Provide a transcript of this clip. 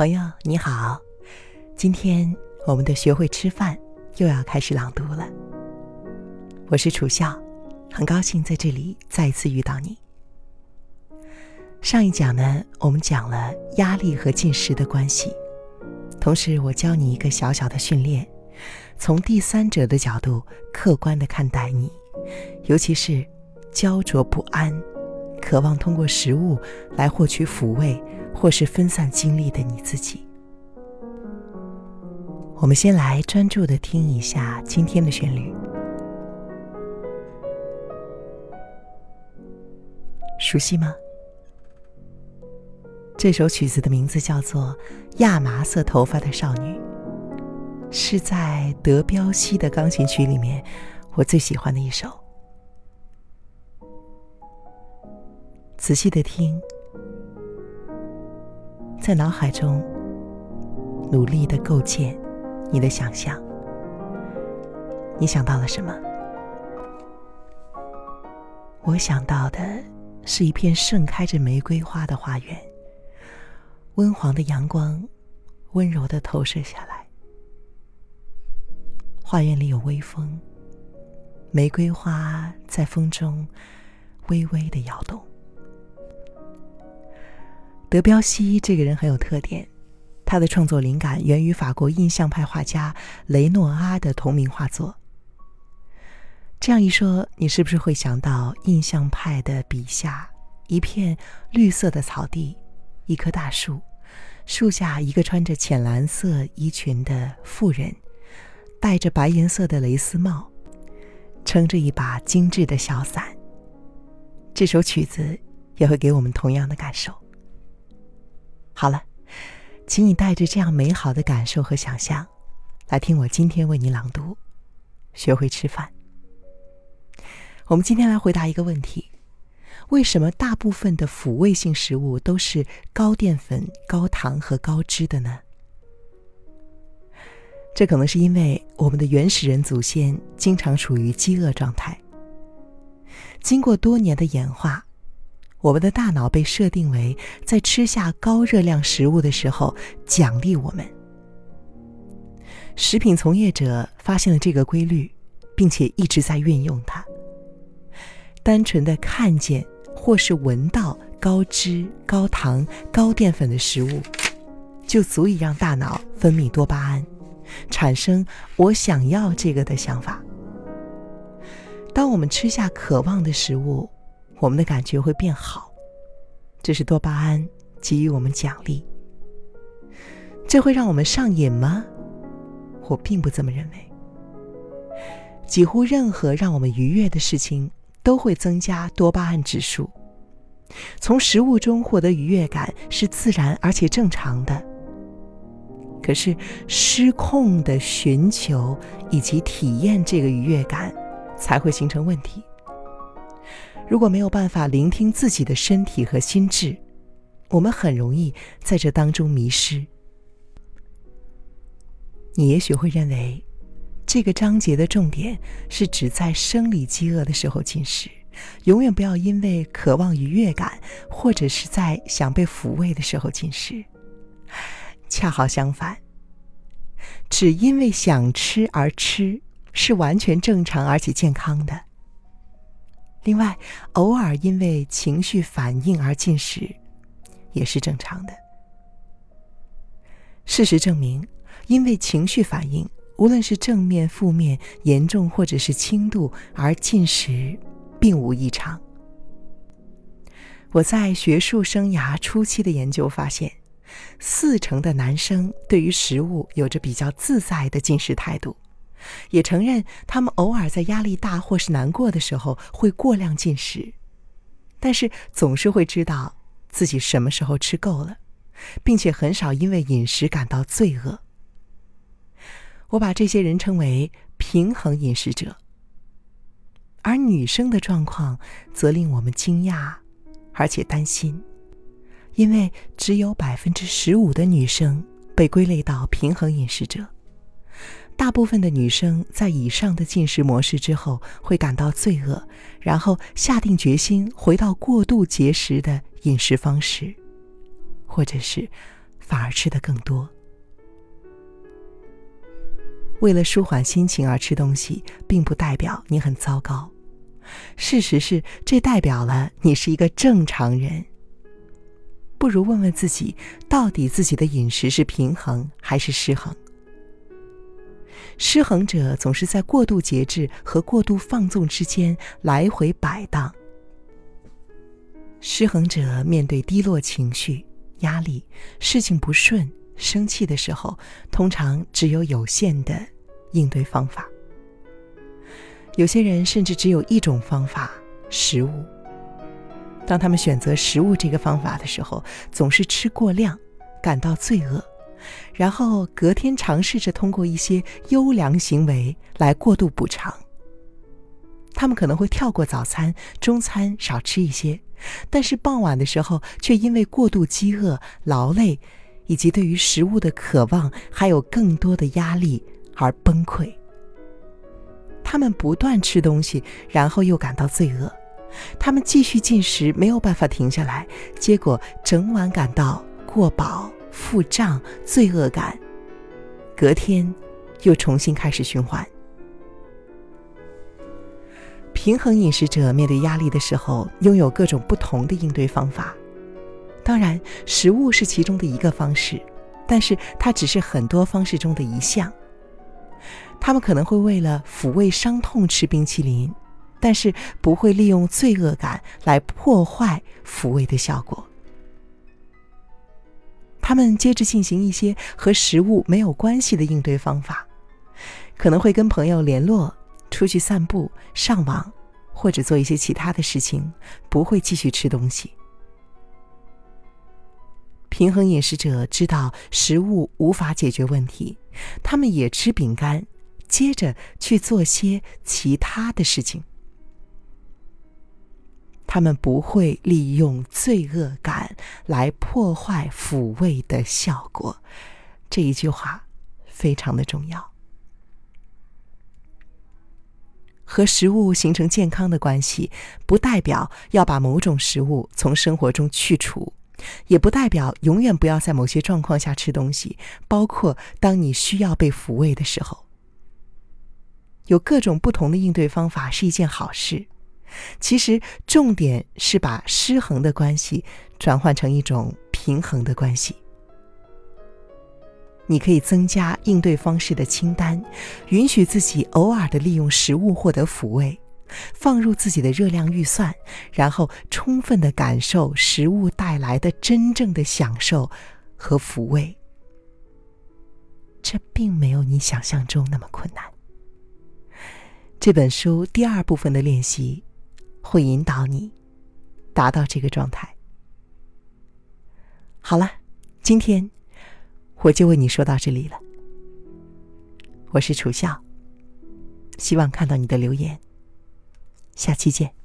朋友你好，今天我们的学会吃饭又要开始朗读了。我是楚笑，很高兴在这里再次遇到你。上一讲呢，我们讲了压力和进食的关系，同时我教你一个小小的训练，从第三者的角度客观的看待你，尤其是焦灼不安、渴望通过食物来获取抚慰。或是分散精力的你自己。我们先来专注的听一下今天的旋律，熟悉吗？这首曲子的名字叫做《亚麻色头发的少女》，是在德彪西的钢琴曲里面我最喜欢的一首。仔细的听。在脑海中努力的构建你的想象，你想到了什么？我想到的是一片盛开着玫瑰花的花园，温黄的阳光温柔的投射下来，花园里有微风，玫瑰花在风中微微的摇动。德彪西这个人很有特点，他的创作灵感源于法国印象派画家雷诺阿的同名画作。这样一说，你是不是会想到印象派的笔下一片绿色的草地，一棵大树，树下一个穿着浅蓝色衣裙的妇人，戴着白颜色的蕾丝帽，撑着一把精致的小伞。这首曲子也会给我们同样的感受。好了，请你带着这样美好的感受和想象，来听我今天为你朗读。学会吃饭。我们今天来回答一个问题：为什么大部分的抚慰性食物都是高淀粉、高糖和高脂的呢？这可能是因为我们的原始人祖先经常处于饥饿状态，经过多年的演化。我们的大脑被设定为在吃下高热量食物的时候奖励我们。食品从业者发现了这个规律，并且一直在运用它。单纯的看见或是闻到高脂、高糖、高淀粉的食物，就足以让大脑分泌多巴胺，产生“我想要这个”的想法。当我们吃下渴望的食物，我们的感觉会变好，这是多巴胺给予我们奖励。这会让我们上瘾吗？我并不这么认为。几乎任何让我们愉悦的事情都会增加多巴胺指数。从食物中获得愉悦感是自然而且正常的。可是失控的寻求以及体验这个愉悦感，才会形成问题。如果没有办法聆听自己的身体和心智，我们很容易在这当中迷失。你也许会认为，这个章节的重点是指在生理饥饿的时候进食，永远不要因为渴望愉悦感或者是在想被抚慰的时候进食。恰好相反，只因为想吃而吃是完全正常而且健康的。另外，偶尔因为情绪反应而进食，也是正常的。事实证明，因为情绪反应，无论是正面、负面、严重或者是轻度而进食，并无异常。我在学术生涯初期的研究发现，四成的男生对于食物有着比较自在的进食态度。也承认，他们偶尔在压力大或是难过的时候会过量进食，但是总是会知道自己什么时候吃够了，并且很少因为饮食感到罪恶。我把这些人称为平衡饮食者。而女生的状况则令我们惊讶，而且担心，因为只有百分之十五的女生被归类到平衡饮食者。大部分的女生在以上的进食模式之后会感到罪恶，然后下定决心回到过度节食的饮食方式，或者是反而吃的更多。为了舒缓心情而吃东西，并不代表你很糟糕。事实是，这代表了你是一个正常人。不如问问自己，到底自己的饮食是平衡还是失衡？失衡者总是在过度节制和过度放纵之间来回摆荡。失衡者面对低落情绪、压力、事情不顺、生气的时候，通常只有有限的应对方法。有些人甚至只有一种方法——食物。当他们选择食物这个方法的时候，总是吃过量，感到罪恶，然后隔天尝试着通过一些优良行为来过度补偿。他们可能会跳过早餐、中餐，少吃一些，但是傍晚的时候却因为过度饥饿、劳累，以及对于食物的渴望，还有更多的压力而崩溃。他们不断吃东西，然后又感到罪恶。他们继续进食，没有办法停下来，结果整晚感到过饱、腹胀、罪恶感。隔天，又重新开始循环。平衡饮食者面对压力的时候，拥有各种不同的应对方法。当然，食物是其中的一个方式，但是它只是很多方式中的一项。他们可能会为了抚慰伤痛吃冰淇淋，但是不会利用罪恶感来破坏抚慰的效果。他们接着进行一些和食物没有关系的应对方法，可能会跟朋友联络、出去散步、上网，或者做一些其他的事情，不会继续吃东西。平衡饮食者知道食物无法解决问题，他们也吃饼干。接着去做些其他的事情。他们不会利用罪恶感来破坏抚慰的效果。这一句话非常的重要。和食物形成健康的关系，不代表要把某种食物从生活中去除，也不代表永远不要在某些状况下吃东西，包括当你需要被抚慰的时候。有各种不同的应对方法是一件好事，其实重点是把失衡的关系转换成一种平衡的关系。你可以增加应对方式的清单，允许自己偶尔的利用食物获得抚慰，放入自己的热量预算，然后充分的感受食物带来的真正的享受和抚慰。这并没有你想象中那么困难。这本书第二部分的练习，会引导你达到这个状态。好了，今天我就为你说到这里了。我是楚笑，希望看到你的留言。下期见。